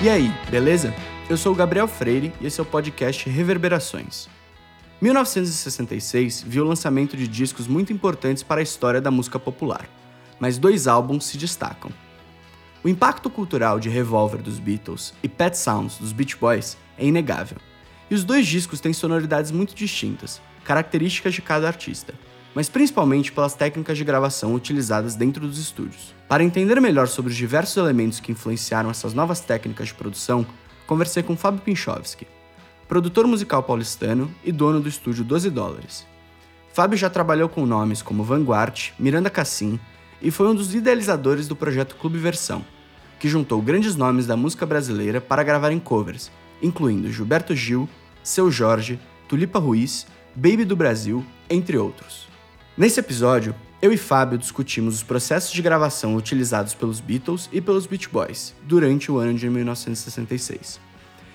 E aí, beleza? Eu sou o Gabriel Freire e esse é o podcast Reverberações. 1966 viu o lançamento de discos muito importantes para a história da música popular, mas dois álbuns se destacam. O impacto cultural de Revolver dos Beatles e Pet Sounds dos Beach Boys é inegável, e os dois discos têm sonoridades muito distintas, características de cada artista mas principalmente pelas técnicas de gravação utilizadas dentro dos estúdios. Para entender melhor sobre os diversos elementos que influenciaram essas novas técnicas de produção, conversei com Fábio Pinchovski, produtor musical paulistano e dono do estúdio 12 Dólares. Fábio já trabalhou com nomes como Vanguard, Miranda Cassim e foi um dos idealizadores do projeto Clube Versão, que juntou grandes nomes da música brasileira para gravar em covers, incluindo Gilberto Gil, Seu Jorge, Tulipa Ruiz, Baby do Brasil, entre outros. Nesse episódio, eu e Fábio discutimos os processos de gravação utilizados pelos Beatles e pelos Beach Boys durante o ano de 1966.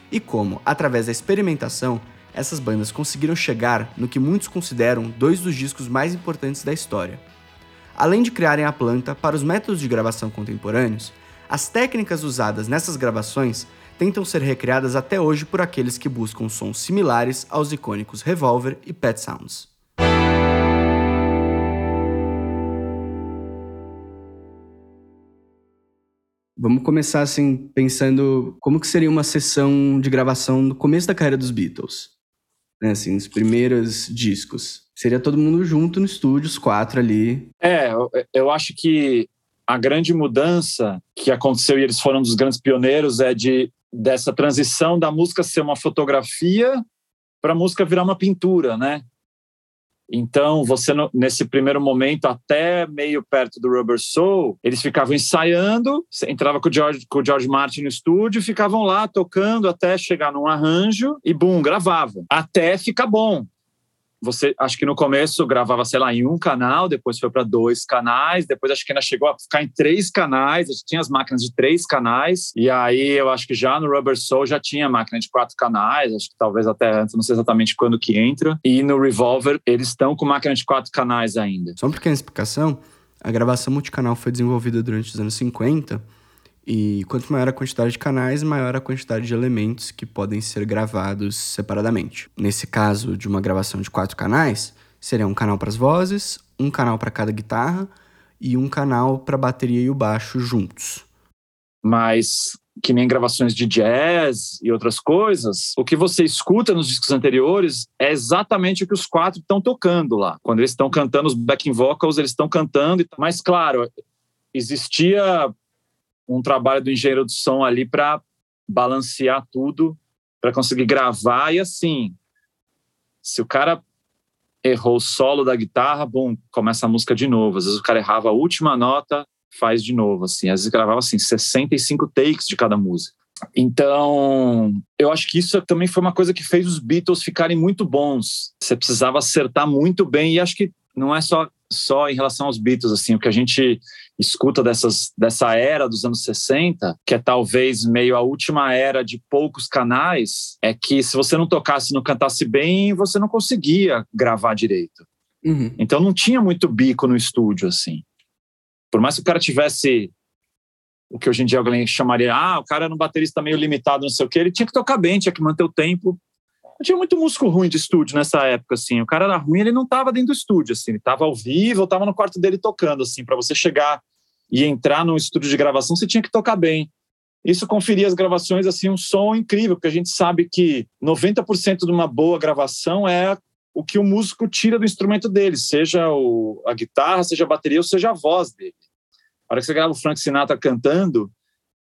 E como, através da experimentação, essas bandas conseguiram chegar no que muitos consideram dois dos discos mais importantes da história. Além de criarem a planta para os métodos de gravação contemporâneos, as técnicas usadas nessas gravações tentam ser recriadas até hoje por aqueles que buscam sons similares aos icônicos Revolver e Pet Sounds. Vamos começar assim pensando como que seria uma sessão de gravação no começo da carreira dos Beatles, né? Assim, os primeiros discos. Seria todo mundo junto no estúdio, os quatro ali. É, eu, eu acho que a grande mudança que aconteceu e eles foram um dos grandes pioneiros é de dessa transição da música ser uma fotografia para a música virar uma pintura, né? Então, você nesse primeiro momento, até meio perto do Rubber Soul, eles ficavam ensaiando, entrava com o George, com o George Martin no estúdio, ficavam lá tocando até chegar num arranjo e bum, gravavam. Até ficar bom você acho que no começo gravava, sei lá, em um canal, depois foi para dois canais, depois acho que ainda chegou a ficar em três canais, tinha as máquinas de três canais, e aí eu acho que já no Rubber Soul já tinha máquina de quatro canais, acho que talvez até antes, não sei exatamente quando que entra, e no Revolver eles estão com máquina de quatro canais ainda. Só uma pequena explicação, a gravação multicanal foi desenvolvida durante os anos 50 e quanto maior a quantidade de canais, maior a quantidade de elementos que podem ser gravados separadamente. Nesse caso de uma gravação de quatro canais, seria um canal para as vozes, um canal para cada guitarra e um canal para a bateria e o baixo juntos. Mas que nem gravações de jazz e outras coisas, o que você escuta nos discos anteriores é exatamente o que os quatro estão tocando lá. Quando eles estão cantando os backing vocals, eles estão cantando. Mas, claro, existia um trabalho do engenheiro do som ali para balancear tudo, para conseguir gravar. E assim, se o cara errou o solo da guitarra, bom, começa a música de novo. Às vezes o cara errava a última nota, faz de novo, assim. Às vezes gravava assim 65 takes de cada música. Então, eu acho que isso também foi uma coisa que fez os Beatles ficarem muito bons. Você precisava acertar muito bem e acho que não é só só em relação aos Beatles assim, o que a gente escuta dessas, dessa era dos anos 60, que é talvez meio a última era de poucos canais, é que se você não tocasse, não cantasse bem, você não conseguia gravar direito. Uhum. Então não tinha muito bico no estúdio, assim. Por mais que o cara tivesse o que hoje em dia alguém chamaria, ah, o cara era um baterista meio limitado, não sei o quê, ele tinha que tocar bem, tinha que manter o tempo. Tinha muito músico ruim de estúdio nessa época, assim. O cara era ruim, ele não estava dentro do estúdio, assim. Ele estava ao vivo, estava no quarto dele tocando, assim. Para você chegar e entrar num estúdio de gravação, você tinha que tocar bem. Isso conferia as gravações, assim, um som incrível, porque a gente sabe que 90% de uma boa gravação é o que o músico tira do instrumento dele, seja o, a guitarra, seja a bateria ou seja a voz dele. A hora que você grava o Frank Sinatra cantando,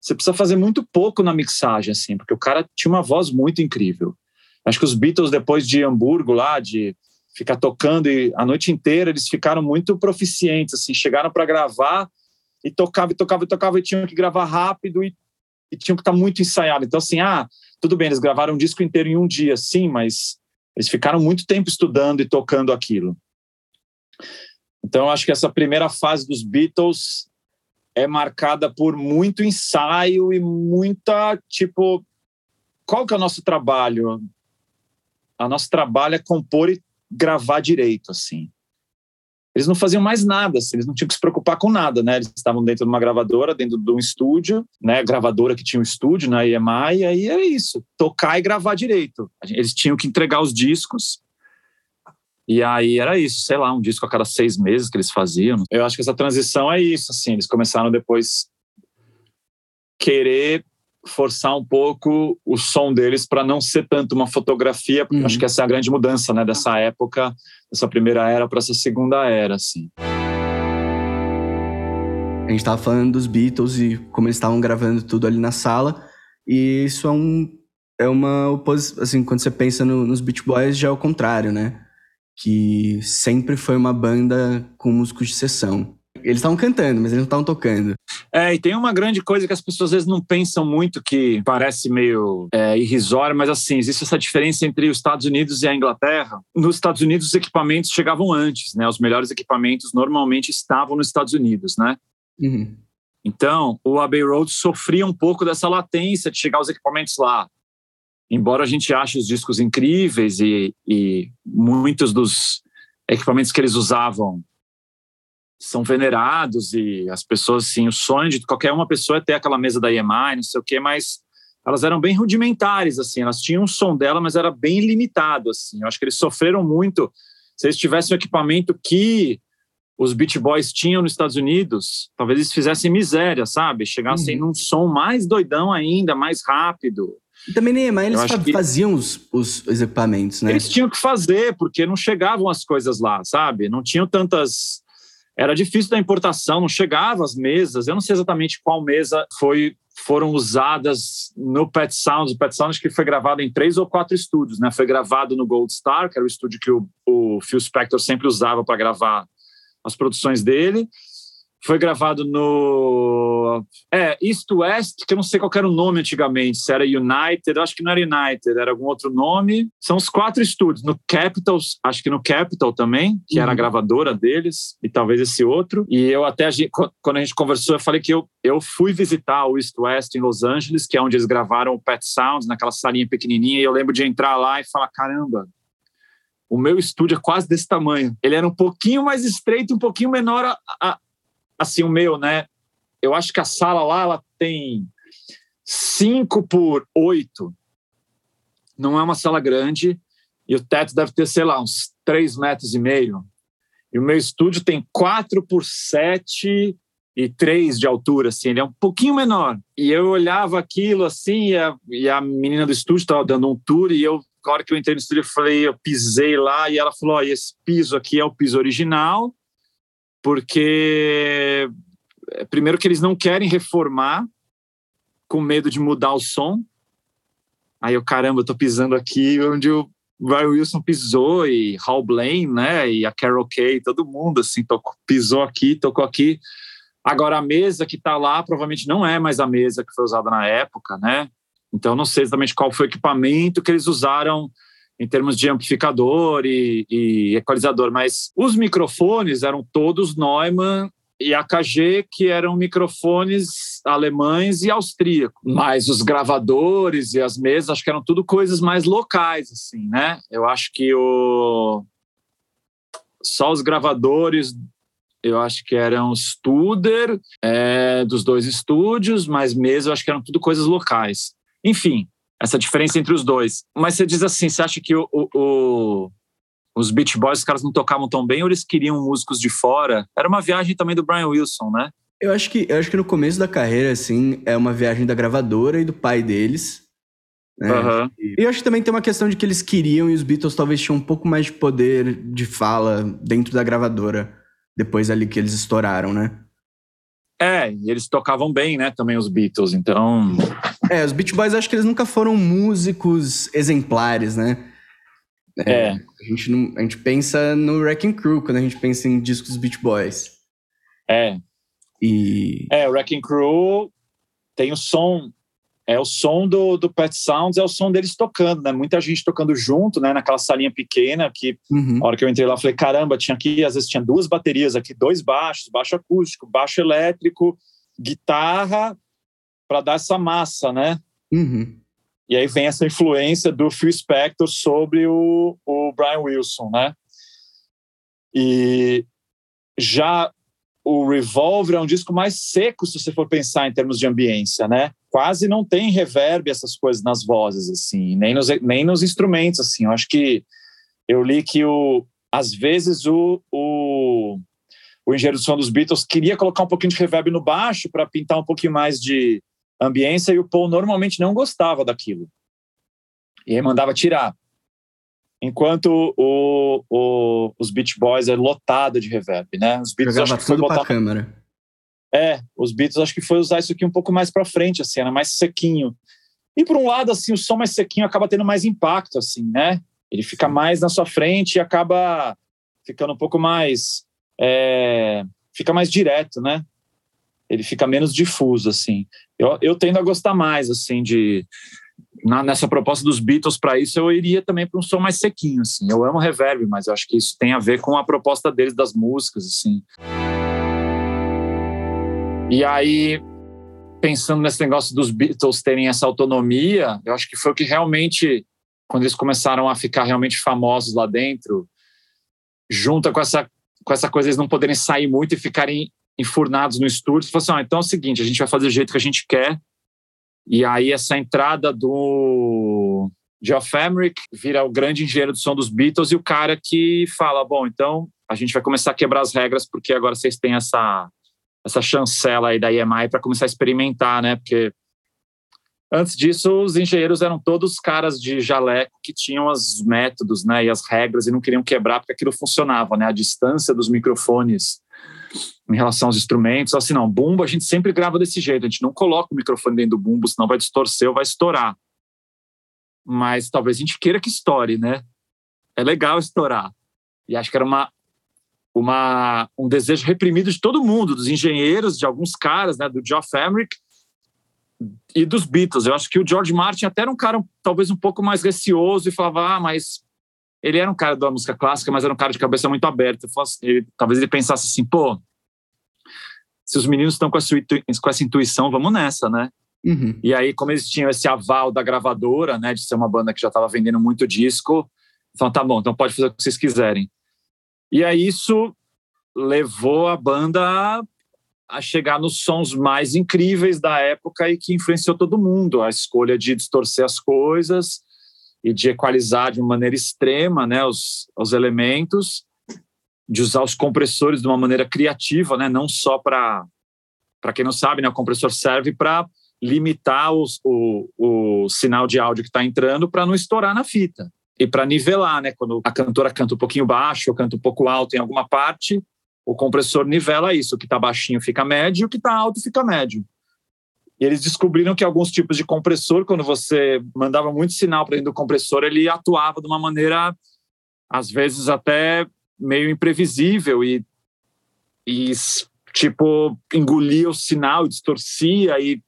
você precisa fazer muito pouco na mixagem, assim, porque o cara tinha uma voz muito incrível. Acho que os Beatles, depois de Hamburgo, lá, de ficar tocando e a noite inteira, eles ficaram muito proficientes, assim, chegaram para gravar e tocava e tocava e tocava e tinham que gravar rápido e, e tinham que estar tá muito ensaiado. Então, assim, ah, tudo bem, eles gravaram um disco inteiro em um dia, sim, mas eles ficaram muito tempo estudando e tocando aquilo. Então, acho que essa primeira fase dos Beatles é marcada por muito ensaio e muita, tipo, qual que é o nosso trabalho? A nosso trabalho é compor e gravar direito, assim. eles não faziam mais nada, assim, eles não tinham que se preocupar com nada, né? Eles estavam dentro de uma gravadora, dentro de um estúdio, né? Gravadora que tinha um estúdio na EMI, e aí é isso, tocar e gravar direito. Eles tinham que entregar os discos, e aí era isso, sei lá, um disco a cada seis meses que eles faziam. Eu acho que essa transição é isso, assim, eles começaram depois querer forçar um pouco o som deles para não ser tanto uma fotografia. Uhum. Acho que essa é a grande mudança, né, dessa época, dessa primeira era para essa segunda era, assim. A gente estava falando dos Beatles e como eles estavam gravando tudo ali na sala, e isso é um é uma oposição, assim, quando você pensa no, nos Beach Boys já é o contrário, né? Que sempre foi uma banda com músicos de sessão. Eles estavam cantando, mas eles não estavam tocando. É, e tem uma grande coisa que as pessoas às vezes não pensam muito, que parece meio é, irrisório, mas assim, existe essa diferença entre os Estados Unidos e a Inglaterra. Nos Estados Unidos, os equipamentos chegavam antes, né? Os melhores equipamentos normalmente estavam nos Estados Unidos, né? Uhum. Então, o Abbey Road sofria um pouco dessa latência de chegar os equipamentos lá. Embora a gente ache os discos incríveis e, e muitos dos equipamentos que eles usavam são venerados e as pessoas, assim, o sonho de qualquer uma pessoa é ter aquela mesa da EMI, não sei o quê, mas elas eram bem rudimentares, assim, elas tinham um som dela, mas era bem limitado, assim. Eu acho que eles sofreram muito. Se eles tivessem o equipamento que os Beach Boys tinham nos Estados Unidos, talvez eles fizessem miséria, sabe? Chegassem uhum. num som mais doidão ainda, mais rápido. E também nem mas eles faziam os, os, os, equipamentos, né? Eles tinham que fazer, porque não chegavam as coisas lá, sabe? Não tinham tantas era difícil da importação, não chegava às mesas. Eu não sei exatamente qual mesa foi foram usadas no Pet Sounds. O Pet Sounds que foi gravado em três ou quatro estúdios, né? Foi gravado no Gold Star, que era o estúdio que o, o Phil Spector sempre usava para gravar as produções dele foi gravado no é, East West, que eu não sei qual era o nome antigamente, se era United, acho que não era United, era algum outro nome. São os quatro estúdios, no Capital, acho que no Capital também, que uhum. era a uhum. gravadora deles, e talvez esse outro. E eu até, quando a gente conversou, eu falei que eu, eu fui visitar o East West em Los Angeles, que é onde eles gravaram o Pet Sounds, naquela salinha pequenininha, e eu lembro de entrar lá e falar, caramba, o meu estúdio é quase desse tamanho. Ele era um pouquinho mais estreito, um pouquinho menor a, a assim, o meu, né? Eu acho que a sala lá ela tem 5 por 8. Não é uma sala grande. E o teto deve ter, sei lá, uns 3 metros e meio. E o meu estúdio tem 4 por 7 e 3 de altura, assim, ele é um pouquinho menor. E eu olhava aquilo assim, e a, e a menina do estúdio estava dando um tour, e eu, na hora que eu entrei no estúdio, eu falei, eu pisei lá, e ela falou: oh, esse piso aqui é o piso original, porque é, primeiro que eles não querem reformar com medo de mudar o som. Aí eu, caramba, eu tô pisando aqui onde o Brian Wilson pisou e Hal Blaine, né, e a Carol Kay, todo mundo assim, tocou, pisou aqui, tocou aqui. Agora a mesa que está lá provavelmente não é mais a mesa que foi usada na época, né? Então não sei exatamente qual foi o equipamento que eles usaram em termos de amplificador e, e equalizador, mas os microfones eram todos Neumann e AKG, que eram microfones alemães e austríacos. Mas os gravadores e as mesas, acho que eram tudo coisas mais locais, assim, né? Eu acho que o... só os gravadores, eu acho que eram Studer, é, dos dois estúdios, mas mesas, eu acho que eram tudo coisas locais. Enfim, essa diferença entre os dois. Mas você diz assim, você acha que o, o, o, os Beach Boys, os caras não tocavam tão bem ou eles queriam músicos de fora? Era uma viagem também do Brian Wilson, né? Eu acho que, eu acho que no começo da carreira, assim, é uma viagem da gravadora e do pai deles. Né? Uhum. E eu acho que também tem uma questão de que eles queriam e os Beatles talvez tinham um pouco mais de poder de fala dentro da gravadora depois ali que eles estouraram, né? É, e eles tocavam bem, né, também os Beatles, então... É, os Beach Boys acho que eles nunca foram músicos exemplares, né? É. é. A, gente não, a gente pensa no Wrecking Crew quando a gente pensa em discos Beach Boys. É. E... É, o Wrecking Crew tem o som é o som do, do Pet Sounds, é o som deles tocando, né? Muita gente tocando junto, né? Naquela salinha pequena que, uhum. a hora que eu entrei lá, eu falei, caramba, tinha aqui, às vezes tinha duas baterias aqui, dois baixos, baixo acústico, baixo elétrico, guitarra, para dar essa massa, né? Uhum. E aí vem essa influência do Phil Spector sobre o, o Brian Wilson, né? E Já o Revolver é um disco mais seco, se você for pensar em termos de ambiência, né? Quase não tem reverb, essas coisas nas vozes, assim, nem nos, nem nos instrumentos, assim. Eu acho que eu li que o, às vezes o, o, o engenheiro de som dos Beatles queria colocar um pouquinho de reverb no baixo para pintar um pouquinho mais de ambiência e o Paul normalmente não gostava daquilo. E aí mandava tirar. Enquanto o, o, os Beach Boys é lotado de reverb, né? Os Beatles Jogava acho que tudo botar... câmera. É, os Beatles acho que foi usar isso aqui um pouco mais para frente, assim, era mais sequinho. E por um lado, assim, o som mais sequinho acaba tendo mais impacto, assim, né? Ele fica mais na sua frente e acaba ficando um pouco mais, é... fica mais direto, né? Ele fica menos difuso, assim. Eu, eu tendo a gostar mais, assim, de na, nessa proposta dos Beatles para isso, eu iria também para um som mais sequinho, assim. Eu amo reverb, mas eu acho que isso tem a ver com a proposta deles das músicas, assim. E aí, pensando nesse negócio dos Beatles terem essa autonomia, eu acho que foi o que realmente, quando eles começaram a ficar realmente famosos lá dentro, junta com essa, com essa coisa, eles não poderem sair muito e ficarem enfurnados no estúdio, falou assim, ah, então é o seguinte, a gente vai fazer do jeito que a gente quer, e aí essa entrada do Geoff Emerick vira o grande engenheiro do som dos Beatles e o cara que fala, bom, então a gente vai começar a quebrar as regras porque agora vocês têm essa essa chancela aí da EMI para começar a experimentar, né? Porque antes disso os engenheiros eram todos caras de jaleco que tinham os métodos, né, e as regras e não queriam quebrar porque aquilo funcionava, né? A distância dos microfones em relação aos instrumentos. Assim, não, bumbo a gente sempre grava desse jeito, a gente não coloca o microfone dentro do bumbo, senão vai distorcer ou vai estourar. Mas talvez a gente queira que estoure, né? É legal estourar. E acho que era uma, uma, um desejo reprimido de todo mundo, dos engenheiros, de alguns caras, né, do Geoff Emerick e dos Beatles. Eu acho que o George Martin até era um cara talvez um pouco mais receoso e falava, ah, mas ele era um cara da música clássica, mas era um cara de cabeça muito aberta. Ele, talvez ele pensasse assim, pô, se os meninos estão com, com, essa intuição, vamos nessa, né? Uhum. E aí, como eles tinham esse aval da gravadora, né, de ser uma banda que já estava vendendo muito disco, falaram, tá bom, então pode fazer o que vocês quiserem. E aí isso levou a banda a, a chegar nos sons mais incríveis da época e que influenciou todo mundo. A escolha de distorcer as coisas e de equalizar de uma maneira extrema né, os, os elementos de usar os compressores de uma maneira criativa, né? não só para. Para quem não sabe, né, o compressor serve para limitar os, o, o sinal de áudio que está entrando para não estourar na fita. E para nivelar, né? Quando a cantora canta um pouquinho baixo ou canta um pouco alto em alguma parte, o compressor nivela isso. O que está baixinho fica médio, o que está alto fica médio. E eles descobriram que alguns tipos de compressor, quando você mandava muito sinal para dentro do compressor, ele atuava de uma maneira, às vezes, até meio imprevisível e, e tipo, engolia o sinal, distorcia e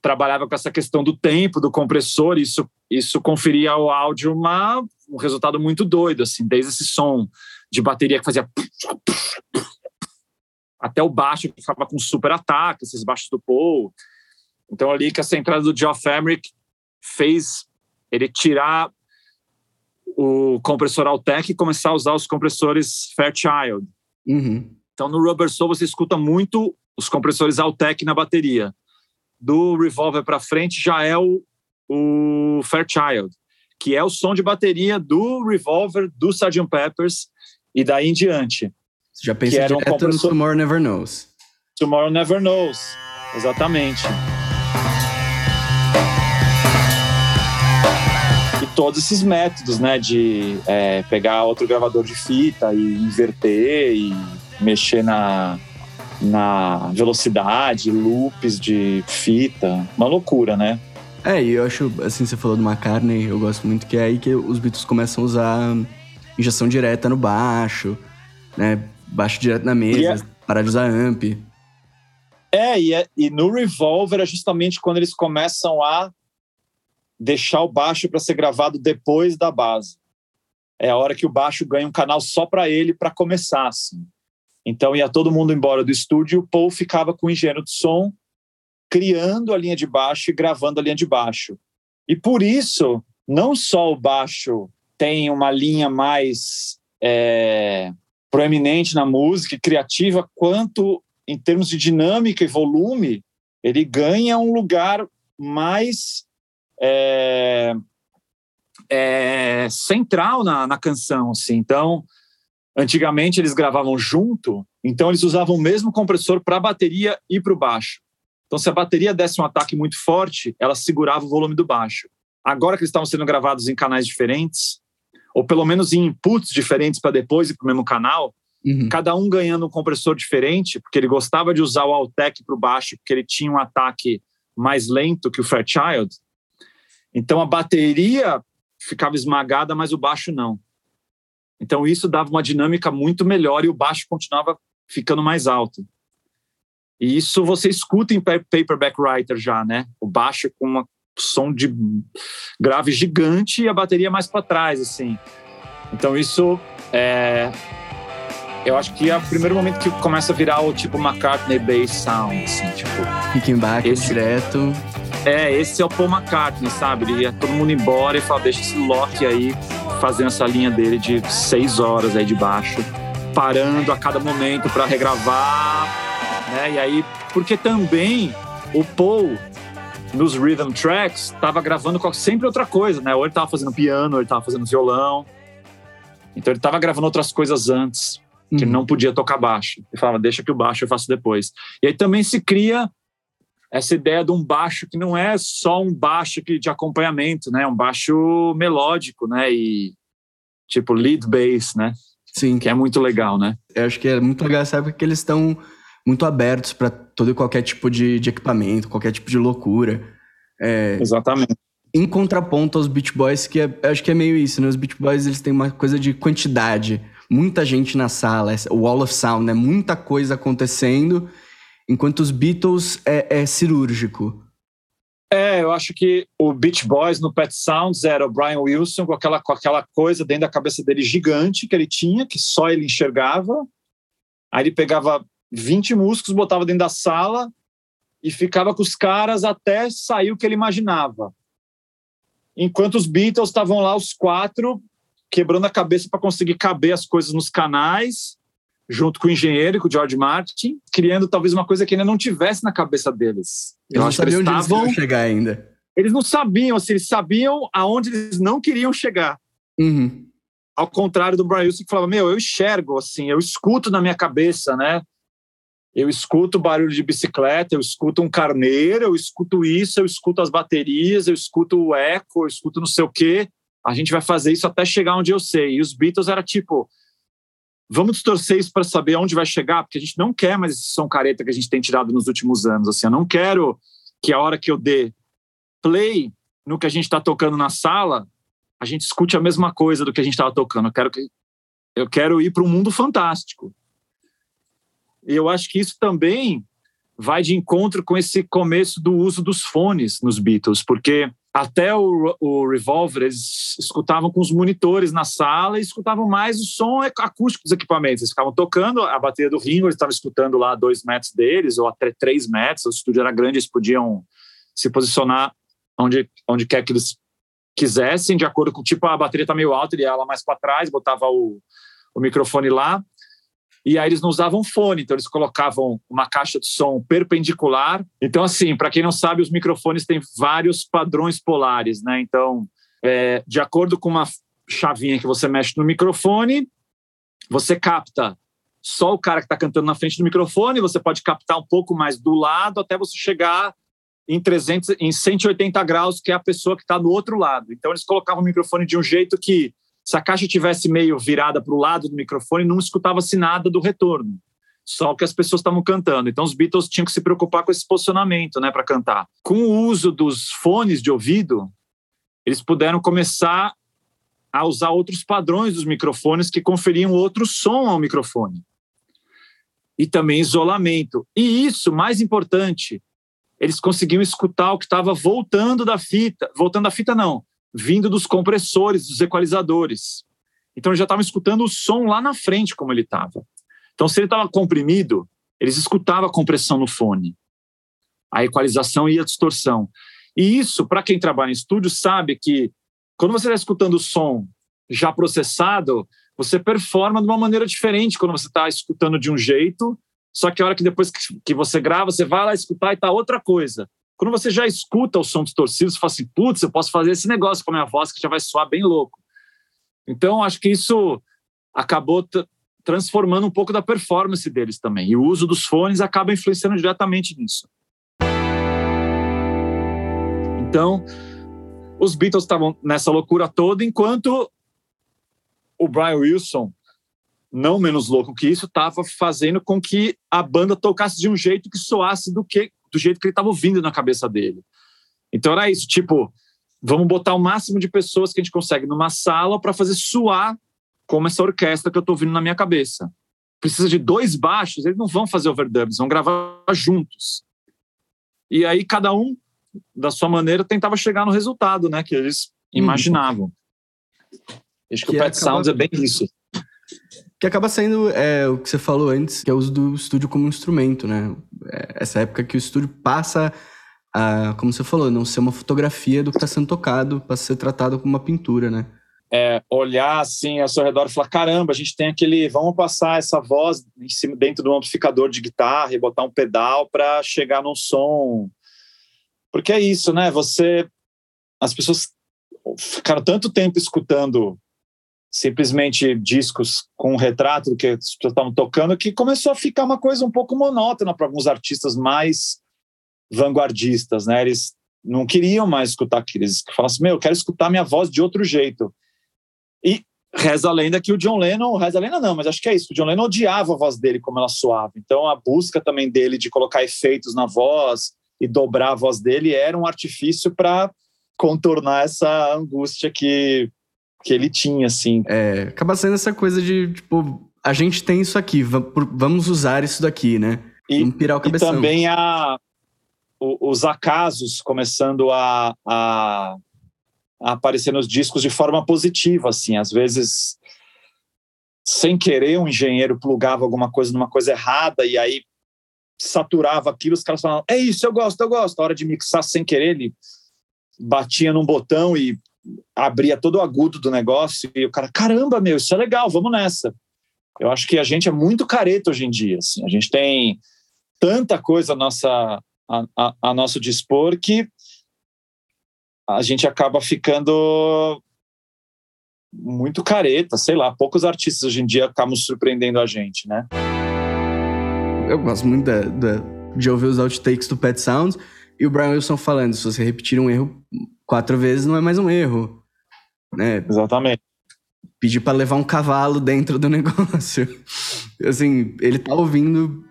trabalhava com essa questão do tempo do compressor, isso isso conferia ao áudio uma, um resultado muito doido, assim, desde esse som de bateria que fazia até o baixo que ficava com super ataque, esses baixos do Paul. Então ali que essa entrada do Geoff Emerick fez ele tirar o compressor Altec e começar a usar os compressores Fairchild. Uhum. Então, no Rubber Soul você escuta muito os compressores Altec na bateria. Do Revolver para frente já é o, o Fairchild, que é o som de bateria do Revolver, do Sgt. Peppers e daí em diante. Você já pensa direto um compressor... no Tomorrow Never Knows. Tomorrow Never Knows, exatamente. Todos esses métodos, né, de é, pegar outro gravador de fita e inverter e mexer na, na velocidade, loops de fita, uma loucura, né? É, e eu acho, assim, você falou do McCartney, eu gosto muito que é aí que os Beatles começam a usar injeção direta no baixo, né, baixo direto na mesa, é... parar de usar amp. É e, é, e no Revolver é justamente quando eles começam a deixar o baixo para ser gravado depois da base. É a hora que o baixo ganha um canal só para ele para começar. Assim. Então ia todo mundo embora do estúdio, o Paul ficava com o engenheiro de som criando a linha de baixo e gravando a linha de baixo. E por isso, não só o baixo tem uma linha mais é, proeminente na música, criativa, quanto em termos de dinâmica e volume, ele ganha um lugar mais é, é, central na, na canção. Assim. Então, antigamente eles gravavam junto, então eles usavam o mesmo compressor para a bateria e para o baixo. Então, se a bateria desse um ataque muito forte, ela segurava o volume do baixo. Agora que eles estavam sendo gravados em canais diferentes, ou pelo menos em inputs diferentes para depois ir para o mesmo canal, uhum. cada um ganhando um compressor diferente, porque ele gostava de usar o Altec para o baixo, porque ele tinha um ataque mais lento que o Fairchild. Então a bateria ficava esmagada, mas o baixo não. Então isso dava uma dinâmica muito melhor e o baixo continuava ficando mais alto. E isso você escuta em Paperback Writer já, né? O baixo com uma som de grave gigante e a bateria mais para trás, assim. Então isso é, eu acho que é o primeiro momento que começa a virar o tipo McCartney bass sound, assim, tipo. Rickenbacker esse, direto. É, esse é o Paul McCartney, sabe? Ele ia todo mundo embora e fala, deixa esse Loki aí fazendo essa linha dele de seis horas aí de baixo, parando a cada momento para regravar né? E aí, porque também o Paul nos rhythm tracks estava gravando sempre outra coisa, né? Ou ele estava fazendo piano, ou ele estava fazendo violão. Então ele estava gravando outras coisas antes, que uhum. não podia tocar baixo. Ele falava, deixa que o baixo eu faço depois. E aí também se cria essa ideia de um baixo que não é só um baixo de acompanhamento, né? Um baixo melódico, né? E tipo lead bass, né? Sim. Que é muito legal, né? Eu acho que é muito legal essa época que eles estão muito abertos para todo e qualquer tipo de, de, equipamento, qualquer tipo de loucura. É, Exatamente. Em contraponto aos Beach Boys, que é, acho que é meio isso, né? Os Beach Boys eles têm uma coisa de quantidade, muita gente na sala, o Wall of Sound, né? Muita coisa acontecendo, enquanto os Beatles é, é cirúrgico. É, eu acho que o Beach Boys no Pet Sounds era o Brian Wilson com aquela, com aquela coisa dentro da cabeça dele gigante que ele tinha, que só ele enxergava. Aí ele pegava 20 músicos, botava dentro da sala e ficava com os caras até sair o que ele imaginava. Enquanto os Beatles estavam lá, os quatro, quebrando a cabeça para conseguir caber as coisas nos canais, junto com o engenheiro, com o George Martin, criando talvez uma coisa que ainda não tivesse na cabeça deles. Eles não sabiam onde eles iam chegar ainda. Eles não sabiam, assim, eles sabiam aonde eles não queriam chegar. Uhum. Ao contrário do Brian Wilson, que falava, meu, eu enxergo, assim, eu escuto na minha cabeça, né? eu escuto barulho de bicicleta, eu escuto um carneiro, eu escuto isso, eu escuto as baterias, eu escuto o eco, eu escuto não sei o quê. A gente vai fazer isso até chegar onde eu sei. E os Beatles era tipo, vamos distorcer isso para saber onde vai chegar, porque a gente não quer mais esse som careta que a gente tem tirado nos últimos anos. Assim, eu não quero que a hora que eu dê play no que a gente está tocando na sala, a gente escute a mesma coisa do que a gente estava tocando. Eu quero que eu quero ir para um mundo fantástico. E eu acho que isso também vai de encontro com esse começo do uso dos fones nos Beatles, porque até o, o Revolver eles escutavam com os monitores na sala e escutavam mais o som acústico dos equipamentos. Eles ficavam tocando a bateria do Ringo, eles estavam escutando lá dois metros deles ou até três metros. O estúdio era grande, eles podiam se posicionar onde, onde quer que eles quisessem, de acordo com tipo a bateria está meio alta, ele ia lá mais para trás, botava o, o microfone lá e aí eles não usavam fone, então eles colocavam uma caixa de som perpendicular. Então, assim, para quem não sabe, os microfones têm vários padrões polares, né? Então, é, de acordo com uma chavinha que você mexe no microfone, você capta só o cara que está cantando na frente do microfone, você pode captar um pouco mais do lado até você chegar em 300, em 180 graus, que é a pessoa que está no outro lado. Então eles colocavam o microfone de um jeito que se a caixa tivesse meio virada para o lado do microfone, não escutava-se nada do retorno, só o que as pessoas estavam cantando. Então os Beatles tinham que se preocupar com esse posicionamento, né, para cantar. Com o uso dos fones de ouvido, eles puderam começar a usar outros padrões dos microfones que conferiam outro som ao microfone. E também isolamento. E isso, mais importante, eles conseguiam escutar o que estava voltando da fita, voltando da fita não, vindo dos compressores, dos equalizadores. Então eles já estavam escutando o som lá na frente como ele estava. Então se ele estava comprimido, eles escutavam a compressão no fone, a equalização e a distorção. E isso, para quem trabalha em estúdio, sabe que quando você está escutando o som já processado, você performa de uma maneira diferente quando você está escutando de um jeito, só que a hora que depois que você grava, você vai lá escutar e tá outra coisa. Quando você já escuta o som distorcido, você fala assim, putz, eu posso fazer esse negócio com a minha voz que já vai soar bem louco. Então, acho que isso acabou transformando um pouco da performance deles também. E o uso dos fones acaba influenciando diretamente nisso. Então, os Beatles estavam nessa loucura toda, enquanto o Brian Wilson, não menos louco que isso, estava fazendo com que a banda tocasse de um jeito que soasse do que do jeito que ele estava ouvindo na cabeça dele. Então era isso, tipo, vamos botar o máximo de pessoas que a gente consegue numa sala para fazer suar como essa orquestra que eu estou ouvindo na minha cabeça. Precisa de dois baixos, eles não vão fazer overdubs, vão gravar juntos. E aí cada um, da sua maneira, tentava chegar no resultado, né, que eles uhum. imaginavam. Acho que, que o Pet acaba... Sounds é bem isso. Que acaba sendo é, o que você falou antes, que é o uso do estúdio como instrumento, né? É essa época que o estúdio passa a, como você falou, não ser uma fotografia do que está sendo tocado, para ser tratado como uma pintura, né? É, olhar assim ao seu redor e falar: caramba, a gente tem aquele. Vamos passar essa voz em cima, dentro do amplificador de guitarra e botar um pedal para chegar num som. Porque é isso, né? Você. As pessoas ficaram tanto tempo escutando simplesmente discos com um retrato do que as pessoas estavam tocando, que começou a ficar uma coisa um pouco monótona para alguns artistas mais vanguardistas, né? Eles não queriam mais escutar aquilo, eles falavam assim, meu, eu quero escutar minha voz de outro jeito. E reza a lenda que o John Lennon, reza a lenda não, mas acho que é isso, o John Lennon odiava a voz dele como ela soava. Então a busca também dele de colocar efeitos na voz e dobrar a voz dele era um artifício para contornar essa angústia que que ele tinha, assim. É, acaba sendo essa coisa de, tipo, a gente tem isso aqui, vamos usar isso daqui, né? E, pirar o cabeção. e também a, os acasos começando a, a, a aparecer nos discos de forma positiva, assim. Às vezes, sem querer, um engenheiro plugava alguma coisa numa coisa errada e aí saturava aquilo, os caras falavam, é isso, eu gosto, eu gosto. A hora de mixar sem querer, ele batia num botão e abria todo o agudo do negócio e o cara, caramba, meu, isso é legal, vamos nessa. Eu acho que a gente é muito careta hoje em dia, assim. A gente tem tanta coisa a, nossa, a, a, a nosso dispor que a gente acaba ficando muito careta, sei lá, poucos artistas hoje em dia acabam surpreendendo a gente, né? Eu gosto muito de ouvir os outtakes do Pet Sounds e o Brian Wilson falando, se você repetir um erro quatro vezes não é mais um erro, né? Exatamente. Pedir para levar um cavalo dentro do negócio. assim, ele tá ouvindo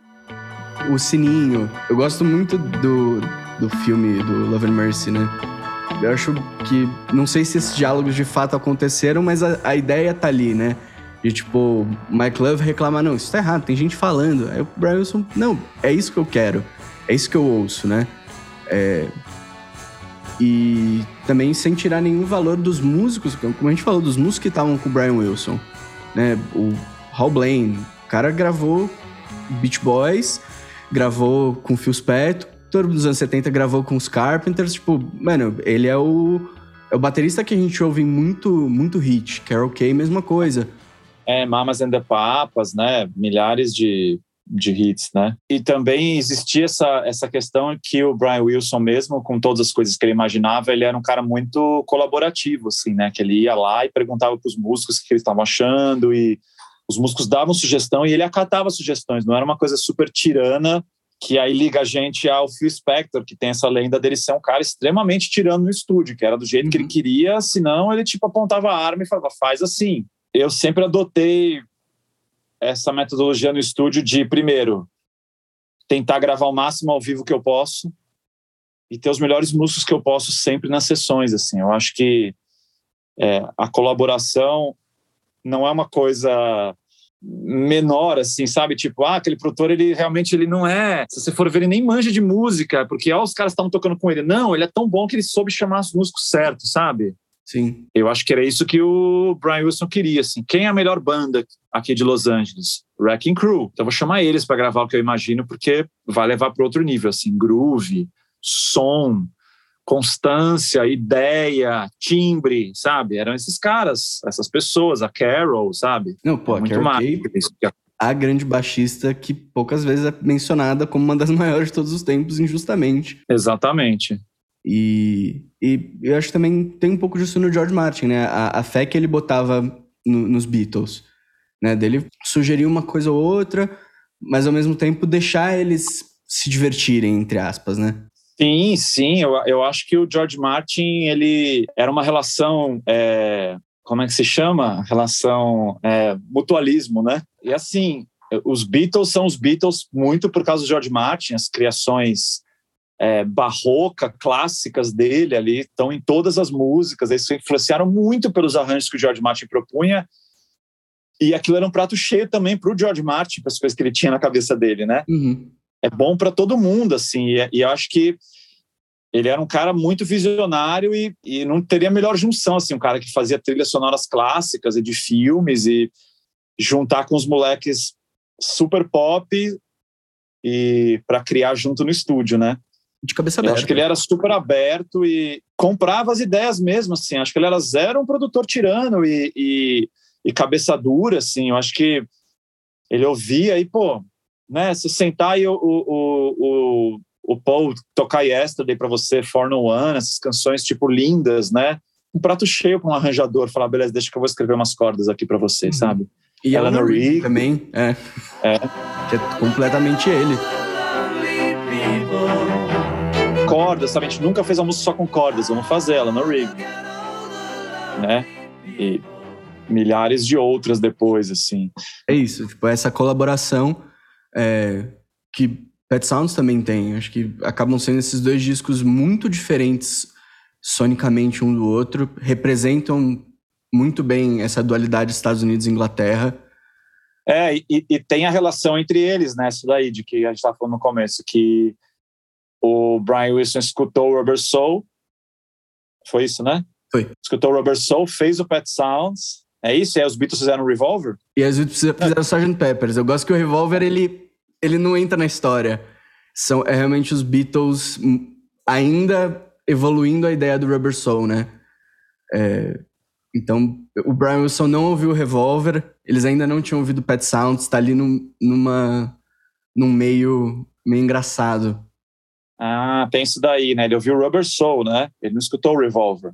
o sininho. Eu gosto muito do, do filme do Love and Mercy, né? Eu acho que. Não sei se esses diálogos de fato aconteceram, mas a, a ideia tá ali, né? De tipo, Mike Love reclamar, não, isso tá errado, tem gente falando. Aí o Brian Wilson, não, é isso que eu quero. É isso que eu ouço, né? É, e também sem tirar nenhum valor dos músicos, como a gente falou, dos músicos que estavam com o Brian Wilson. Né? O Hal Blaine, o cara gravou Beach Boys, gravou com Phil Spector, nos anos 70 gravou com os Carpenters. Tipo, mano, ele é o, é o baterista que a gente ouve muito, muito hit. Carol Kay, mesma coisa. É, Mamas and the Papas, né? Milhares de de hits, né? E também existia essa, essa questão que o Brian Wilson mesmo, com todas as coisas que ele imaginava, ele era um cara muito colaborativo, assim, né? Que ele ia lá e perguntava para os músicos o que eles estavam achando e os músicos davam sugestão e ele acatava sugestões, não era uma coisa super tirana que aí liga a gente ao Phil Spector, que tem essa lenda dele ser um cara extremamente tirano no estúdio, que era do jeito uhum. que ele uhum. queria, senão ele tipo apontava a arma e falava, faz assim. Eu sempre adotei essa metodologia no estúdio de, primeiro, tentar gravar o máximo ao vivo que eu posso e ter os melhores músicos que eu posso sempre nas sessões. Assim, eu acho que é, a colaboração não é uma coisa menor, assim, sabe? Tipo, ah, aquele produtor, ele realmente ele não é. Se você for ver, ele nem manja de música, porque ó, os caras estavam tocando com ele. Não, ele é tão bom que ele soube chamar os músicos certos, sabe? Sim. Eu acho que era isso que o Brian Wilson queria, assim. Quem é a melhor banda aqui de Los Angeles? Wrecking Crew. Então eu vou chamar eles para gravar o que eu imagino, porque vai levar para outro nível, assim, groove, som, constância, ideia, timbre, sabe? Eram esses caras, essas pessoas, a Carol, sabe? Não, pô, É muito mais. A grande baixista que poucas vezes é mencionada como uma das maiores de todos os tempos, injustamente. Exatamente. E, e eu acho que também tem um pouco disso no George Martin, né? A, a fé que ele botava no- nos Beatles, né? Dele sugerir uma coisa ou outra, mas ao mesmo tempo deixar eles se divertirem, entre aspas, né? Sim, sim. Eu, eu acho que o George Martin, ele era uma relação, é, como é que se chama? Relação é, mutualismo, né? E assim, os Beatles são os Beatles muito por causa do George Martin, as criações é, barroca, clássicas dele ali estão em todas as músicas. Eles influenciaram muito pelos arranjos que o George Martin propunha. E aquilo era um prato cheio também para o George Martin, para as coisas que ele tinha na cabeça dele, né? Uhum. é bom para todo mundo, assim, e, e eu acho que ele era um cara muito visionário e, e não teria melhor junção, assim, um cara que fazia trilhas sonoras clássicas e de filmes e juntar com os moleques super pop e para criar junto no estúdio, né? De cabeça Eu aberta. acho que ele era super aberto e comprava as ideias mesmo, assim. Acho que ele era zero um produtor tirano e, e, e cabeça dura, assim. Eu acho que ele ouvia e, pô, né? Se sentar e o, o, o, o Paul tocar Yesterday para você, For No One, essas canções, tipo, lindas, né? Um prato cheio para um arranjador falar, beleza, deixa que eu vou escrever umas cordas aqui para você, Uhum. sabe? E Eleanor Rigby. também, é. É. Que é completamente ele. Cordas, sabe? A gente nunca fez uma música só com cordas, vamos fazer ela no rig, né? E milhares de outras depois, assim. É isso, tipo, essa colaboração é, que Pet Sounds também tem. Acho que acabam sendo esses dois discos muito diferentes sonicamente um do outro, representam muito bem essa dualidade Estados Unidos e Inglaterra. É, e, e tem a relação entre eles, né? Isso daí, de que a gente estava falando no começo, que o Brian Wilson escutou o Rubber Soul, foi isso, né? Foi. Escutou o Rubber Soul, fez o Pet Sounds, é isso? E aí os Beatles fizeram o Revolver? E as Beatles fizeram Sgt. Peppers. Eu gosto que o Revolver, ele, ele não entra na história. São é realmente os Beatles ainda evoluindo a ideia do Rubber Soul, né? É, então, o Brian Wilson não ouviu o Revolver, eles ainda não tinham ouvido Pet Sounds, tá ali num, numa, num meio, meio engraçado. Ah, tem isso daí, né? Ele ouviu o Rubber Soul, né? Ele não escutou o Revolver.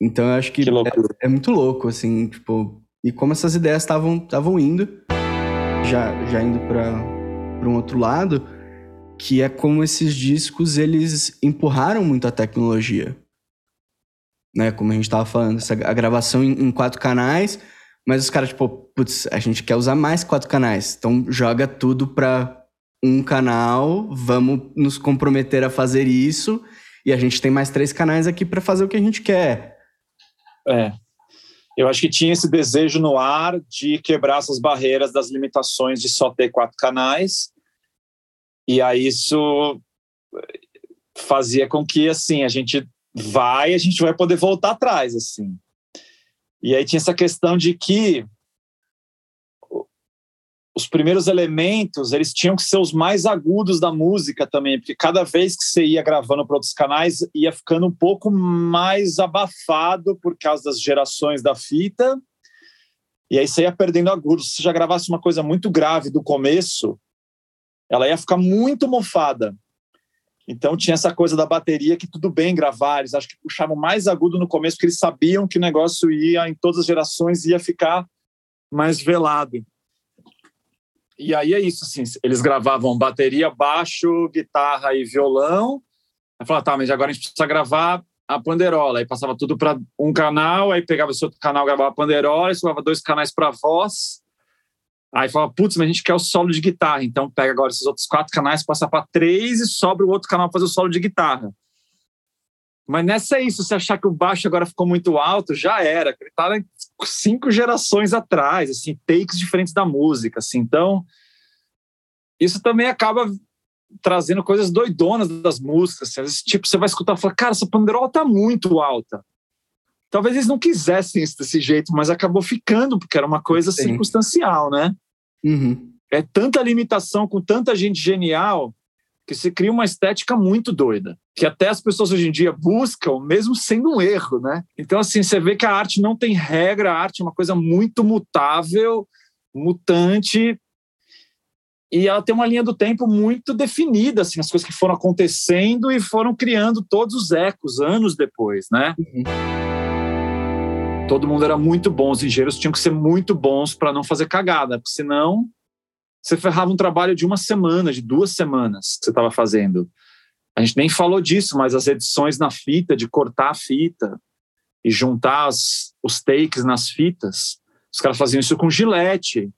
Então, eu acho que, Que é, é muito louco, assim, tipo... E como essas ideias estavam indo, já, já indo para um outro lado, que é como esses discos, eles empurraram muito a tecnologia. Né? Como a gente tava falando, essa, a gravação em, em quatro canais, mas os caras, tipo, putz, a gente quer usar mais quatro canais, então joga tudo para um canal, vamos nos comprometer a fazer isso, e a gente tem mais três canais aqui para fazer o que a gente quer. É. Eu acho que tinha esse desejo no ar de quebrar essas barreiras das limitações de só ter quatro canais. E aí isso fazia com que assim a gente vai, a gente vai poder voltar atrás assim. E aí tinha essa questão de que os primeiros elementos eles tinham que ser os mais agudos da música também, porque cada vez que você ia gravando para outros canais ia ficando um pouco mais abafado por causa das gerações da fita. E aí você ia perdendo agudos. Se você já gravasse uma coisa muito grave do começo, ela ia ficar muito mofada. Então tinha essa coisa da bateria que tudo bem gravar, eles acho que puxavam mais agudo no começo porque eles sabiam que o negócio ia em todas as gerações ia ficar mais velado. E aí é isso, assim, eles gravavam bateria, baixo, guitarra e violão. Aí falava, tá, mas agora a gente precisa gravar a panderola. Aí passava tudo para um canal, aí pegava esse outro canal, gravava a panderola, aí sobrava dois canais para voz. Aí falava, putz, mas a gente quer o solo de guitarra. Então pega agora esses outros quatro canais, passa para três e sobra o outro canal para fazer o solo de guitarra. Mas nessa é isso, se achar que o baixo agora ficou muito alto, já era. Ele tá cinco gerações atrás, assim, takes diferentes da música, assim. Então, isso também acaba trazendo coisas doidonas das músicas. Assim. Às vezes, tipo, você vai escutar e fala, cara, essa panderola tá muito alta. Talvez eles não quisessem isso desse jeito, mas acabou ficando, porque era uma coisa Sim. circunstancial, né? Uhum. É tanta limitação com tanta gente genial que se cria uma estética muito doida, que até as pessoas hoje em dia buscam, mesmo sendo um erro, né? Então, assim, você vê que a arte não tem regra, a arte é uma coisa muito mutável, mutante, e ela tem uma linha do tempo muito definida, assim, as coisas que foram acontecendo e foram criando todos os ecos anos depois, né? Uhum. Todo mundo era muito bom, os engenheiros tinham que ser muito bons para não fazer cagada, porque senão você ferrava um trabalho de uma semana, de duas semanas que você estava fazendo. A gente nem falou disso, mas as edições na fita, de cortar a fita e juntar as, os takes nas fitas, os caras faziam isso com gilete,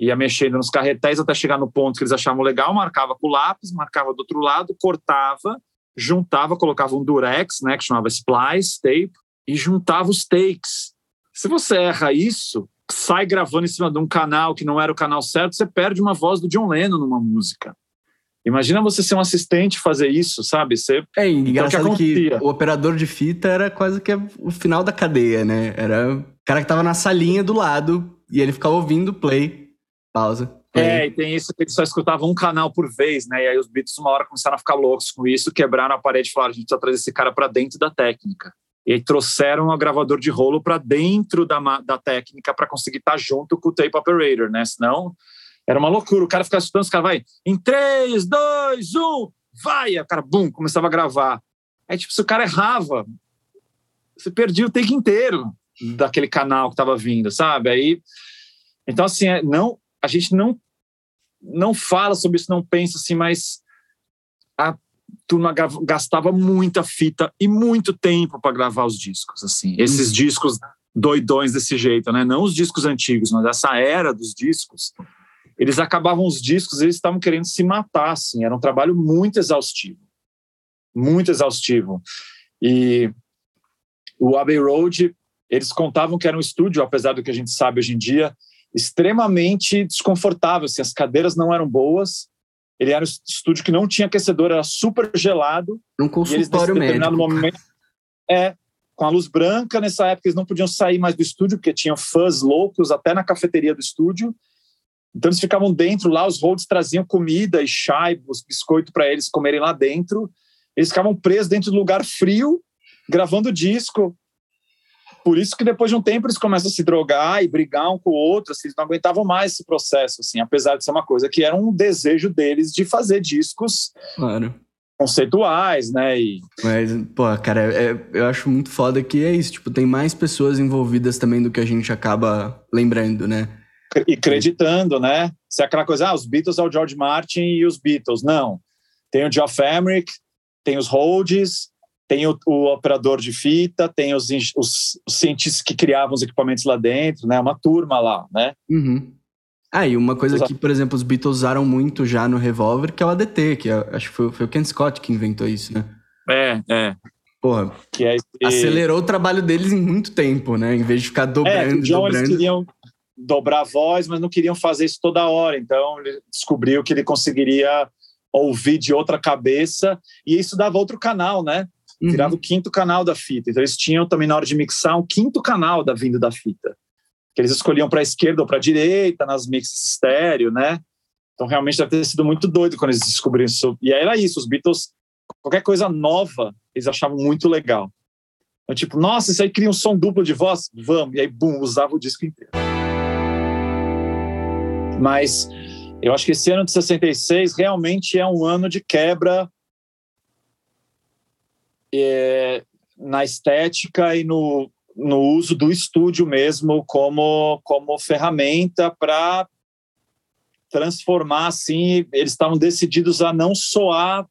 ia mexendo nos carretéis até chegar no ponto que eles achavam legal, marcava com o lápis, marcava do outro lado, cortava, juntava, colocava um durex, né, que chamava splice tape, e juntava os takes. Se você erra isso, sai gravando em cima de um canal que não era o canal certo, você perde uma voz do John Lennon numa música. Imagina você ser um assistente fazer isso, sabe? Você, é engraçado que, que, o operador de fita era quase que o final da cadeia, né? Era o cara que tava na salinha do lado e ele ficava ouvindo play pausa. É, e tem isso que eles só escutavam um canal por vez, né? E aí os Beatles, uma hora, começaram a ficar loucos com isso, quebraram a parede e falaram: a gente precisa trazer esse cara para dentro da técnica. E trouxeram o gravador de rolo para dentro da, da técnica para conseguir estar tá junto com o tape operator, né? Senão era uma loucura. O cara ficava escutando, os caras vai em 3, 2, 1, vai! O cara, bum, começava a gravar. Aí, tipo, se o cara errava, você perdia o take inteiro daquele canal que estava vindo, sabe? Aí, então, assim, é, não a gente não não fala sobre isso, não pensa assim, mas turma gastava muita fita e muito tempo para gravar os discos, assim. Esses uhum. discos doidões desse jeito, né? Não os discos antigos, mas essa era dos discos. Eles acabavam os discos, eles estavam querendo se matar, assim. Era um trabalho muito exaustivo, muito exaustivo. E o Abbey Road, eles contavam que era um estúdio, apesar do que a gente sabe hoje em dia, extremamente desconfortável. Assim, as cadeiras não eram boas. Ele era um estúdio que não tinha aquecedor, era super gelado. Um consultório e eles, médico. Momento, é, com a luz branca, nessa época eles não podiam sair mais do estúdio, porque tinham fãs loucos até na cafeteria do estúdio. Então eles ficavam dentro lá, os holds traziam comida e chá e os biscoitos para eles comerem lá dentro. Eles ficavam presos dentro do lugar frio, gravando disco. Por isso que depois de um tempo eles começam a se drogar e brigar um com o outro, assim, eles não aguentavam mais esse processo, assim, apesar de ser uma coisa que era um desejo deles de fazer discos claro. conceituais, né? E... Mas, pô, cara, é, eu acho muito foda que é isso, tipo, tem mais pessoas envolvidas também do que a gente acaba lembrando, né? E acreditando, né? Se é aquela coisa, ah, os Beatles é o George Martin e os Beatles. Não. Tem o Geoff Emerick, tem os Rhodes, tem o, o, operador de fita, tem os, os, os, cientistas que criavam os equipamentos lá dentro, né? Uma turma lá, né? Uhum. Ah, e uma coisa que, por exemplo, os Beatles usaram muito já no Revolver, que é o ADT, que é, acho que foi, foi, o Ken Scott que inventou isso, né? É, é. Porra, que é esse... acelerou o trabalho deles em muito tempo, né? Em vez de ficar dobrando, é, o John, dobrando. Eles queriam dobrar a voz, mas não queriam fazer isso toda hora. Então, ele descobriu que ele conseguiria ouvir de outra cabeça, e isso dava outro canal, né? Uhum. virava o quinto canal da fita. Então eles tinham também na hora de mixar um quinto canal da vinda da fita, que eles escolhiam para a esquerda ou para a direita nas mixes estéreo, né? Então realmente deve ter sido muito doido quando eles descobriram isso. E aí era isso, os Beatles, qualquer coisa nova, eles achavam muito legal. Então, tipo, nossa, isso aí cria um som duplo de voz? Vamos. E aí, bum, usava o disco inteiro. Mas eu acho que esse ano de 66 realmente é um ano de quebra é, na estética e no, no uso do estúdio mesmo como, como ferramenta para transformar assim eles estavam decididos a não soar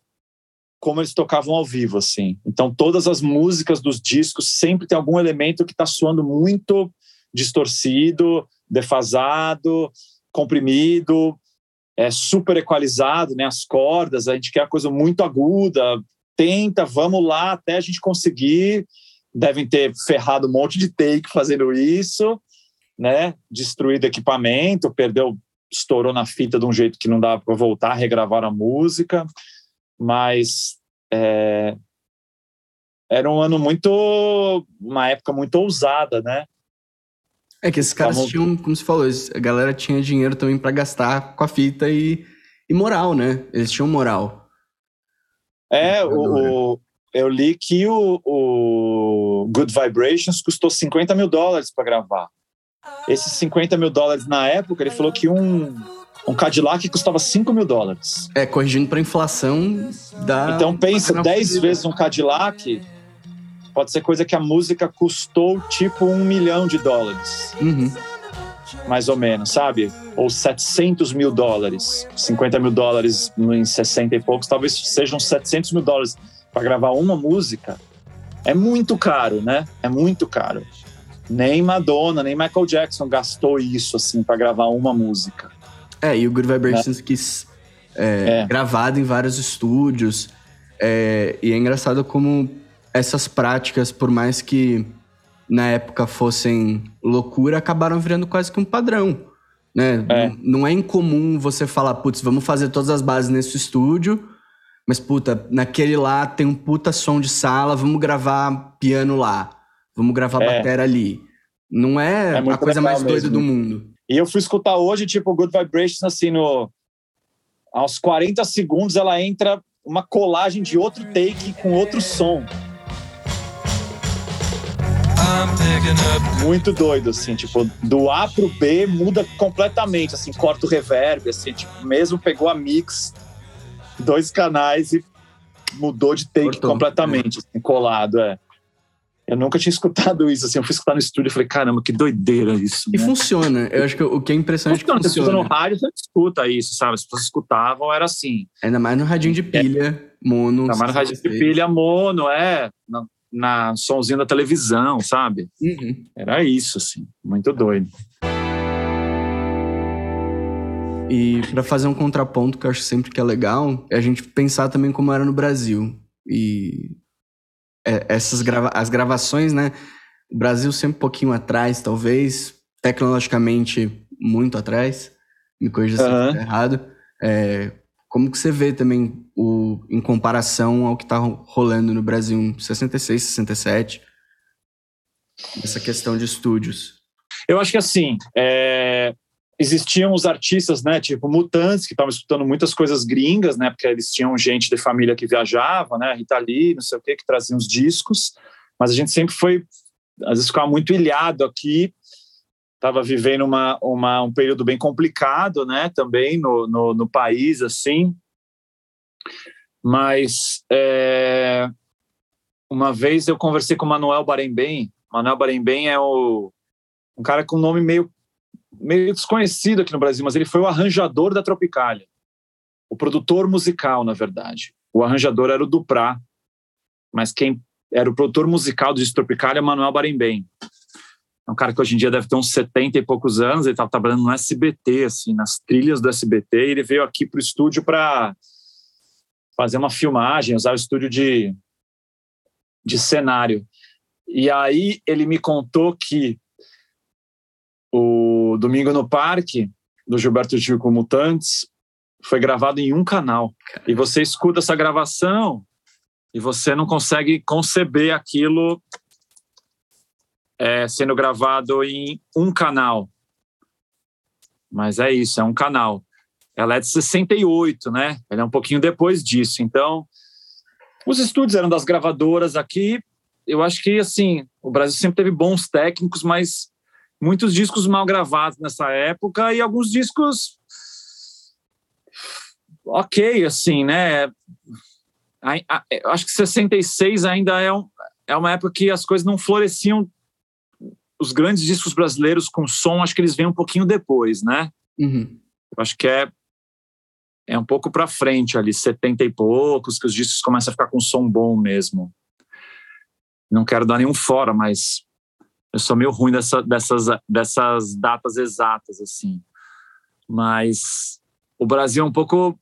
como eles tocavam ao vivo assim. Então todas as músicas dos discos sempre tem algum elemento que está soando muito distorcido defasado comprimido é super equalizado né as cordas a gente quer a coisa muito aguda tenta, vamos lá até a gente conseguir. Devem ter ferrado um monte de take fazendo isso, né? Destruído equipamento, perdeu, estourou na fita de um jeito que não dava para voltar, regravar a música, mas é, era um ano muito, uma época muito ousada, né? É que esses caras tinham, como você falou, a galera tinha dinheiro também para gastar com a fita e, e moral, né? Eles tinham moral. É, o, o, eu li que o, o Good Vibrations custou 50 mil dólares para gravar. Esses 50 mil dólares na época, ele falou que um, um Cadillac custava 5 mil dólares. É, corrigindo para inflação da. Então pensa, 10 vezes um Cadillac pode ser coisa que a música custou tipo um milhão de dólares. Uhum. Mais ou menos, sabe? Ou 700 mil dólares. 50 mil dólares em 60 e poucos, talvez sejam 700 mil dólares para gravar uma música. É muito caro, né? É muito caro. Nem Madonna, nem Michael Jackson gastou isso assim para gravar uma música. É, e o Good Vibrations é. quis é, é. gravado em vários estúdios. É, e é engraçado como essas práticas, por mais que na época fossem loucura, acabaram virando quase que um padrão. Né? É. Não, não é incomum você falar, putz, vamos fazer todas as bases nesse estúdio, mas puta, naquele lá tem um puta som de sala, vamos gravar piano lá, vamos gravar é. bateria ali. Não é, é a coisa mais mesmo. doida do mundo. E eu fui escutar hoje, tipo, Good Vibrations, assim, no... aos 40 segundos ela entra uma colagem de outro take com outro som. Muito doido, assim, tipo, do A pro B muda completamente, assim, corta o reverb, assim, tipo, mesmo pegou a mix, dois canais e mudou de take Cortou. completamente, assim, colado, é. Eu nunca tinha escutado isso, assim, eu fui escutar no estúdio e falei, caramba, que doideira isso. E né? funciona, eu acho que o que é impressionante funciona, é que funciona. No rádio, você escuta isso, sabe? As pessoas escutavam, era assim. Ainda mais no radinho de pilha, é. mono. Ainda mais no radinho de pilha, mono, é. Não, na somzinho da televisão, sabe? Uhum. Era isso, assim, muito doido. E para fazer um contraponto que eu acho sempre que é legal, é a gente pensar também como era no Brasil. E é, essas grava as gravações, né? O Brasil sempre um pouquinho atrás, talvez, tecnologicamente muito atrás. Me corrija se uhum. eu errado. É, como que você vê também o, em comparação ao que está rolando no Brasil em 66, 67? Essa questão de estúdios. Eu acho que assim, é, existiam os artistas, né, tipo Mutantes, que estavam escutando muitas coisas gringas, né, porque eles tinham gente de família que viajava, né, Rita Lee, não sei o que, que traziam os discos, mas a gente sempre foi, às vezes ficava muito ilhado aqui estava vivendo uma, uma, um período bem complicado, né, também no, no, no país, assim. Mas é, uma vez eu conversei com o Manuel Barembem. Manuel Barembem é o, um cara com nome meio, meio desconhecido aqui no Brasil, mas ele foi o arranjador da Tropicália. O produtor musical, na verdade. O arranjador era o Duprá, mas quem era o produtor musical do Tropicália é Manuel Barembem. É um cara que hoje em dia deve ter uns 70 e poucos anos, ele estava trabalhando no SBT, assim, nas trilhas do SBT, e ele veio aqui para o estúdio para fazer uma filmagem, usar o estúdio de, de cenário. E aí ele me contou que o Domingo no Parque, do Gilberto Gil com Mutantes, foi gravado em um canal. E você escuta essa gravação e você não consegue conceber aquilo é, sendo gravado em um canal. Mas é isso, é um canal. Ela é de 68, né? Ela é um pouquinho depois disso. Então, os estúdios eram das gravadoras aqui. Eu acho que, assim, o Brasil sempre teve bons técnicos, mas muitos discos mal gravados nessa época e alguns discos ok, assim, né? Eu acho que 66 ainda é, um, é uma época que as coisas não floresciam os grandes discos brasileiros com som, acho que eles vêm um pouquinho depois, né? Uhum. Acho que é é um pouco para frente ali, 70 e poucos, que os discos começam a ficar com som bom mesmo. Não quero dar nenhum fora, mas eu sou meio ruim dessa, dessas, dessas datas exatas, assim. Mas o Brasil é um pouco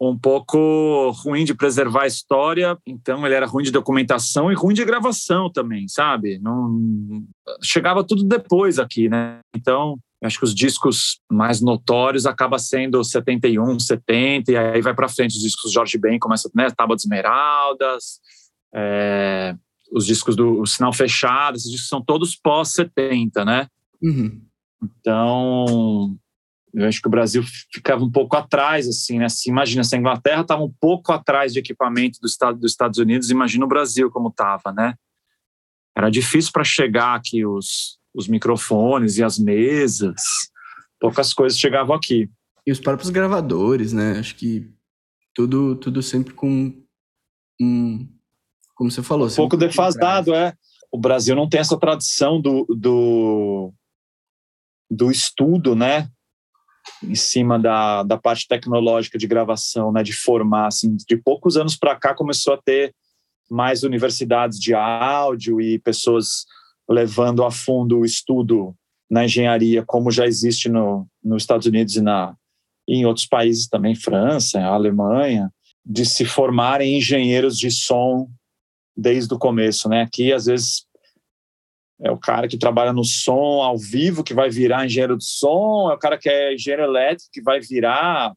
um pouco ruim de preservar a história, então ele era ruim de documentação e ruim de gravação também, sabe? Não chegava tudo depois aqui, né? Então, acho que os discos mais notórios acaba sendo 71, 70 e aí vai para frente os discos Jorge Ben começa, né, Tábua de Esmeraldas, é, os discos do Sinal Fechado, esses discos são todos pós 70, né? Uhum. Então, eu acho que o Brasil ficava um pouco atrás, assim, né? Se imagina, se a Inglaterra estava um pouco atrás de equipamento do estado dos Estados Unidos, imagina o Brasil como estava, né? Era difícil para chegar aqui os, os microfones e as mesas, poucas coisas chegavam aqui. E os próprios gravadores, né? Acho que tudo, tudo sempre com um, como você falou, um pouco defasado, é. O Brasil não tem essa tradição do, do, do estudo, né? Em cima da, da parte tecnológica de gravação, né, de formar, assim, de poucos anos para cá começou a ter mais universidades de áudio e pessoas levando a fundo o estudo na engenharia, como já existe no, nos Estados Unidos e, na, e em outros países também, França, Alemanha, de se formarem engenheiros de som desde o começo, né? Aqui, às vezes, é o cara que trabalha no som ao vivo, que vai virar engenheiro de som, é o cara que é engenheiro elétrico, que vai virar.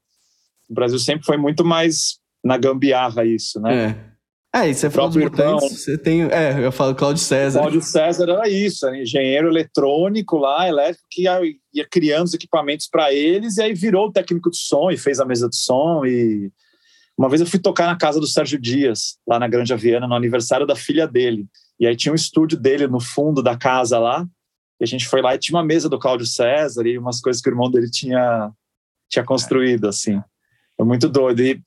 O Brasil sempre foi muito mais na gambiarra isso, né? É. É, e você falou dos mutantes, você tem... É, eu falo Cláudio César. Cláudio César era isso, era engenheiro eletrônico lá, elétrico, que ia, ia criando os equipamentos para eles, e aí virou técnico de som e fez a mesa de som. E Uma vez eu fui tocar na casa do Sérgio Dias, lá na Grande Aviana, no aniversário da filha dele. E aí tinha um estúdio dele no fundo da casa lá. E a gente foi lá e tinha uma mesa do Cláudio César e umas coisas que o irmão dele tinha, tinha construído, assim. Foi muito doido. E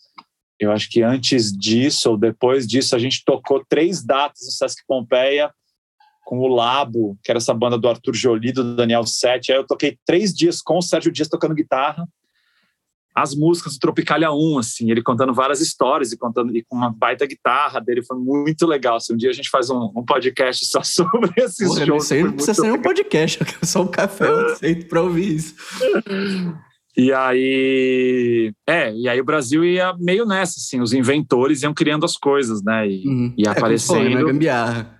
eu acho que antes disso ou depois disso, a gente tocou três datas no Sesc Pompeia com o Labo, que era essa banda do Arthur Jolie, do Daniel Sete. Aí eu toquei três dias com o Sérgio Dias tocando guitarra as músicas do Tropicalia 1, assim, ele contando várias histórias e contando e com uma baita guitarra dele, foi muito legal. Assim, um dia a gente faz um, um podcast só sobre esses Porra, shows. Isso aí não precisa ser um podcast, é só um café, eu aceito para ouvir isso. E aí, é, e aí o Brasil ia meio nessa, assim, os inventores iam criando as coisas, né, e, uhum. e é, aparecendo. na gambiarra.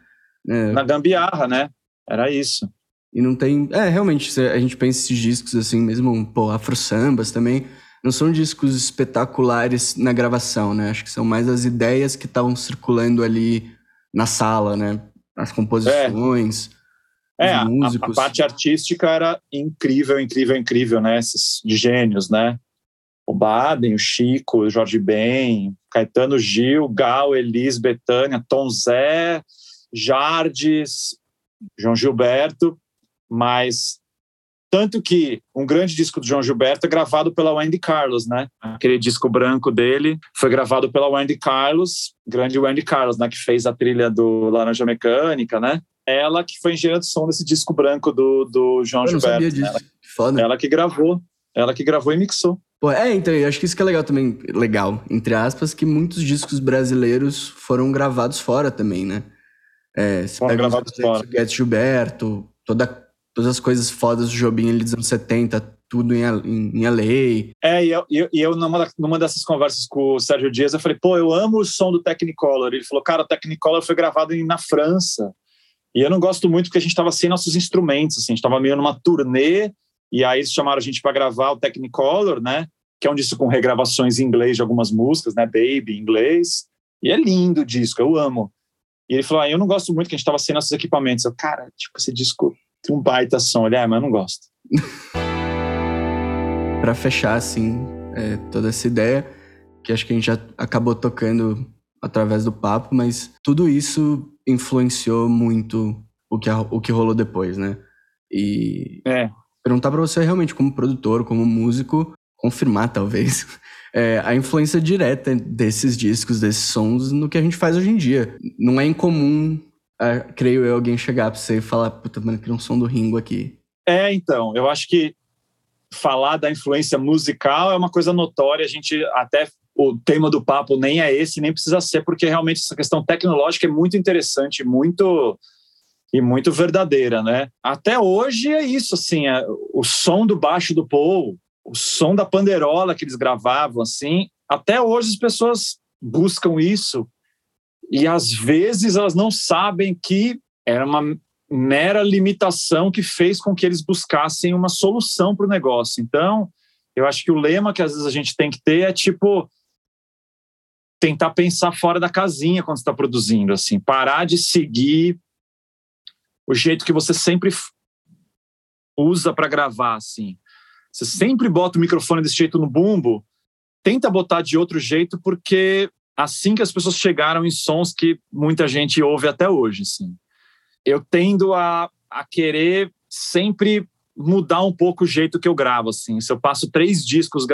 É. Na gambiarra, né, era isso. E não tem, é, realmente, a gente pensa esses discos, assim, mesmo, pô, afro-sambas também, não são discos espetaculares na gravação, né? Acho que são mais as ideias que estavam circulando ali na sala, né? As composições. É, é a, a, parte artística era incrível, incrível, incrível, né? Esses gênios, né? O Baden, o Chico, o Jorge Ben, Caetano Gil, Gal, Elis, Betânia, Tom Zé, Jardes, João Gilberto, mas tanto que um grande disco do João Gilberto é gravado pela Wendy Carlos, né? Aquele disco branco dele foi gravado pela Wendy Carlos, grande Wendy Carlos, né? Que fez a trilha do Laranja Mecânica, né? Ela que foi engenheira de som desse disco branco do, do João eu Gilberto. Não sabia disso. Ela, Foda. ela que gravou. Ela que gravou e mixou. Pô, é, então, eu acho que isso que é legal também, legal, entre aspas, que muitos discos brasileiros foram gravados fora também, né? É, você foram pega gravados fora. Gilberto, toda todas as coisas fodas do Jobim ali dos anos 70, tudo em, em, LA. É, e eu, e eu numa, numa dessas conversas com o Sérgio Dias, eu falei, pô, eu amo o som do Technicolor. Ele falou, cara, o Technicolor foi gravado na França. E eu não gosto muito porque a gente estava sem nossos instrumentos, assim, a gente estava meio numa turnê, e aí eles chamaram a gente para gravar o Technicolor, né? Que é um disco com regravações em inglês de algumas músicas, né? Baby, em inglês. E é lindo o disco, eu amo. E ele falou, ah, eu não gosto muito que a gente estava sem nossos equipamentos. Eu, cara, tipo, esse disco um baita som. Olha, é, mas eu não gosto. para fechar, assim, é, toda essa ideia, que acho que a gente já acabou tocando através do papo, mas tudo isso influenciou muito o que, o que rolou depois, né? E é. perguntar para você realmente, como produtor, como músico, confirmar talvez é, a influência direta desses discos, desses sons no que a gente faz hoje em dia. Não é incomum é, creio eu, alguém chegar pra você e falar, puta, mano, queria um som do Ringo aqui. É, então, eu acho que falar da influência musical é uma coisa notória, a gente até o tema do papo nem é esse, nem precisa ser, porque realmente essa questão tecnológica é muito interessante, muito e muito verdadeira, né? Até hoje é isso, assim, é, o som do baixo do Paul, o som da panderola que eles gravavam, assim, até hoje as pessoas buscam isso e às vezes elas não sabem que era uma mera limitação que fez com que eles buscassem uma solução para o negócio. Então, eu acho que o lema que às vezes a gente tem que ter é tipo tentar pensar fora da casinha quando está produzindo, assim, parar de seguir o jeito que você sempre usa para gravar, assim. você sempre bota o microfone desse jeito no bumbo, tenta botar de outro jeito, porque assim que as pessoas chegaram em sons que muita gente ouve até hoje, assim. Eu tendo a, a querer sempre mudar um pouco o jeito que eu gravo, assim. Se eu passo três discos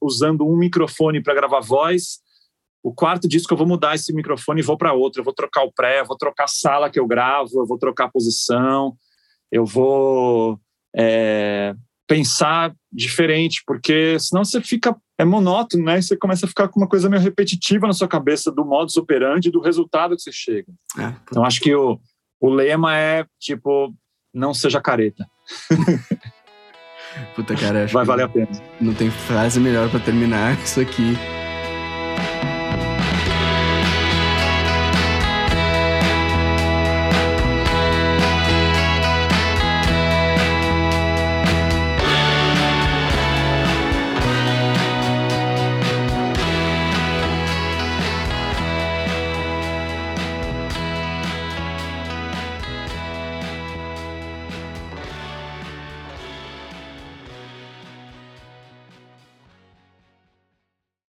usando um microfone para gravar voz, o quarto disco eu vou mudar esse microfone e vou para outro. Eu vou trocar o pré, vou trocar a sala que eu gravo, eu vou trocar a posição, eu vou é, pensar diferente, porque senão você fica é monótono, né? E você começa a ficar com uma coisa meio repetitiva na sua cabeça do modus operandi do resultado que você chega. É. Então acho que o, o lema é tipo não seja careta. Puta cara, vai valer a pena. Não tem frase melhor para terminar isso aqui.